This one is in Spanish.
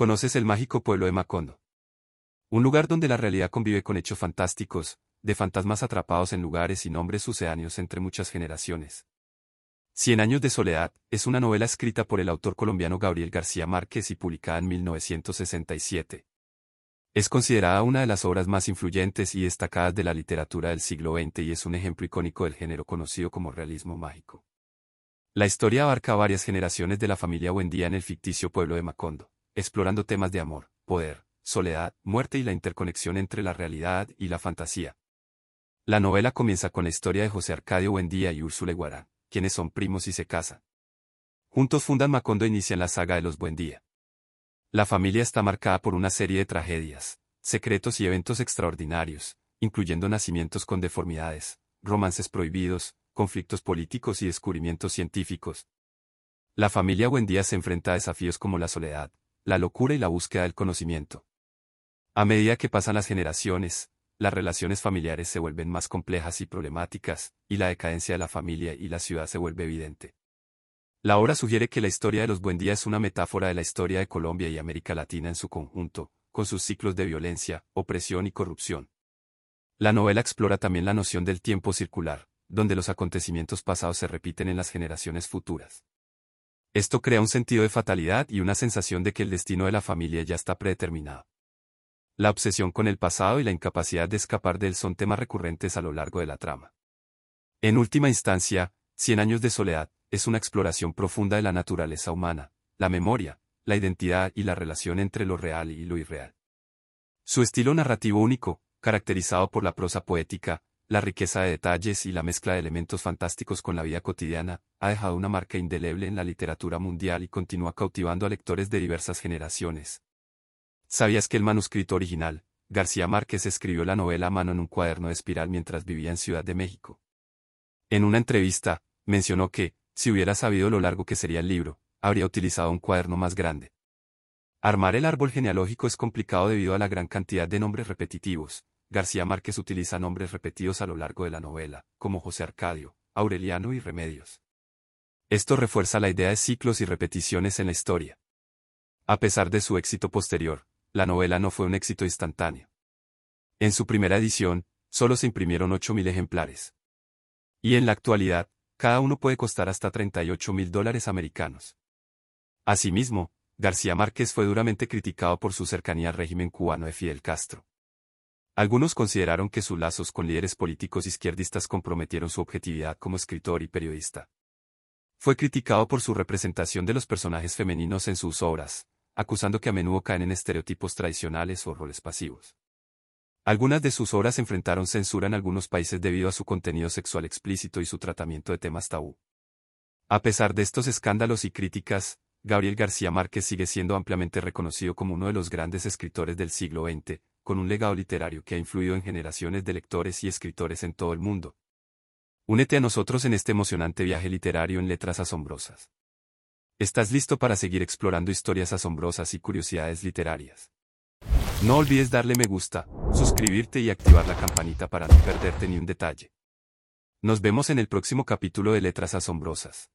Conoces el mágico pueblo de Macondo. Un lugar donde la realidad convive con hechos fantásticos, de fantasmas atrapados en lugares y nombres sucedáneos entre muchas generaciones. Cien años de soledad es una novela escrita por el autor colombiano Gabriel García Márquez y publicada en 1967. Es considerada una de las obras más influyentes y destacadas de la literatura del siglo XX y es un ejemplo icónico del género conocido como realismo mágico. La historia abarca varias generaciones de la familia Buendía en el ficticio pueblo de Macondo, explorando temas de amor, poder, soledad, muerte y la interconexión entre la realidad y la fantasía. La novela comienza con la historia de José Arcadio Buendía y Úrsula Guarán, quienes son primos y se casan. Juntos fundan Macondo e inician la saga de los Buendía. La familia está marcada por una serie de tragedias, secretos y eventos extraordinarios, incluyendo nacimientos con deformidades, romances prohibidos, conflictos políticos y descubrimientos científicos. La familia Buendía se enfrenta a desafíos como la soledad, la locura y la búsqueda del conocimiento. A medida que pasan las generaciones, las relaciones familiares se vuelven más complejas y problemáticas, y la decadencia de la familia y la ciudad se vuelve evidente. La obra sugiere que la historia de los Buendía es una metáfora de la historia de Colombia y América Latina en su conjunto, con sus ciclos de violencia, opresión y corrupción. La novela explora también la noción del tiempo circular, donde los acontecimientos pasados se repiten en las generaciones futuras. Esto crea un sentido de fatalidad y una sensación de que el destino de la familia ya está predeterminado. La obsesión con el pasado y la incapacidad de escapar de él son temas recurrentes a lo largo de la trama. En última instancia, Cien años de soledad es una exploración profunda de la naturaleza humana, la memoria, la identidad y la relación entre lo real y lo irreal. Su estilo narrativo único, caracterizado por la prosa poética, la riqueza de detalles y la mezcla de elementos fantásticos con la vida cotidiana, ha dejado una marca indeleble en la literatura mundial y continúa cautivando a lectores de diversas generaciones. ¿Sabías que el manuscrito original, García Márquez escribió la novela a mano en un cuaderno de espiral mientras vivía en Ciudad de México? En una entrevista, mencionó que, si hubiera sabido lo largo que sería el libro, habría utilizado un cuaderno más grande. Armar el árbol genealógico es complicado debido a la gran cantidad de nombres repetitivos, García Márquez utiliza nombres repetidos a lo largo de la novela, como José Arcadio, Aureliano y Remedios. Esto refuerza la idea de ciclos y repeticiones en la historia. A pesar de su éxito posterior, la novela no fue un éxito instantáneo. En su primera edición, solo se imprimieron 8.000 ejemplares. Y en la actualidad, cada uno puede costar hasta 38 mil dólares americanos. Asimismo, García Márquez fue duramente criticado por su cercanía al régimen cubano de Fidel Castro. Algunos consideraron que sus lazos con líderes políticos izquierdistas comprometieron su objetividad como escritor y periodista. Fue criticado por su representación de los personajes femeninos en sus obras, acusando que a menudo caen en estereotipos tradicionales o roles pasivos. Algunas de sus obras enfrentaron censura en algunos países debido a su contenido sexual explícito y su tratamiento de temas tabú. A pesar de estos escándalos y críticas, Gabriel García Márquez sigue siendo ampliamente reconocido como uno de los grandes escritores del siglo XX, con un legado literario que ha influido en generaciones de lectores y escritores en todo el mundo. Únete a nosotros en este emocionante viaje literario en letras asombrosas. ¿Estás listo para seguir explorando historias asombrosas y curiosidades literarias? No olvides darle me gusta, suscribirte y activar la campanita para no perderte ni un detalle. Nos vemos en el próximo capítulo de Letras Asombrosas.